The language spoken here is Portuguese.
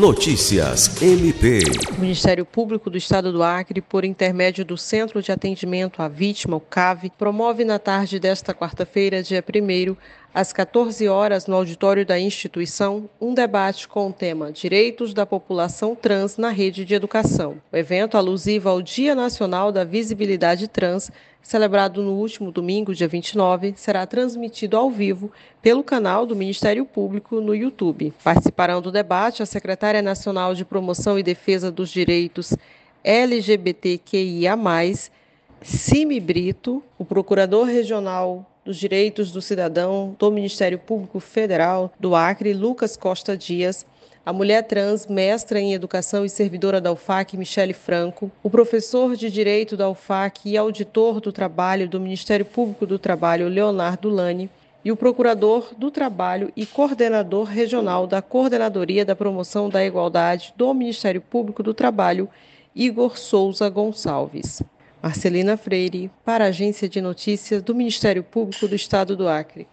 Notícias MP. O Ministério Público do Estado do Acre, por intermédio do Centro de Atendimento à Vítima, o CAV, promove na tarde desta quarta-feira, dia 1 às 14 horas, no auditório da instituição, um debate com o tema Direitos da População Trans na Rede de Educação. O evento, alusivo ao Dia Nacional da Visibilidade Trans, celebrado no último domingo, dia 29, será transmitido ao vivo pelo canal do Ministério Público no YouTube. Participarão do debate a secretária nacional de Promoção e Defesa dos Direitos LGBTQIA, Cime Brito, o procurador regional dos Direitos do Cidadão do Ministério Público Federal do Acre, Lucas Costa Dias, a mulher trans, mestra em educação e servidora da UFAC, Michele Franco, o professor de Direito da UFAC e auditor do trabalho do Ministério Público do Trabalho, Leonardo Lani, e o procurador do Trabalho e coordenador regional da Coordenadoria da Promoção da Igualdade do Ministério Público do Trabalho, Igor Souza Gonçalves. Marcelina Freire, para a Agência de Notícias do Ministério Público do Estado do Acre.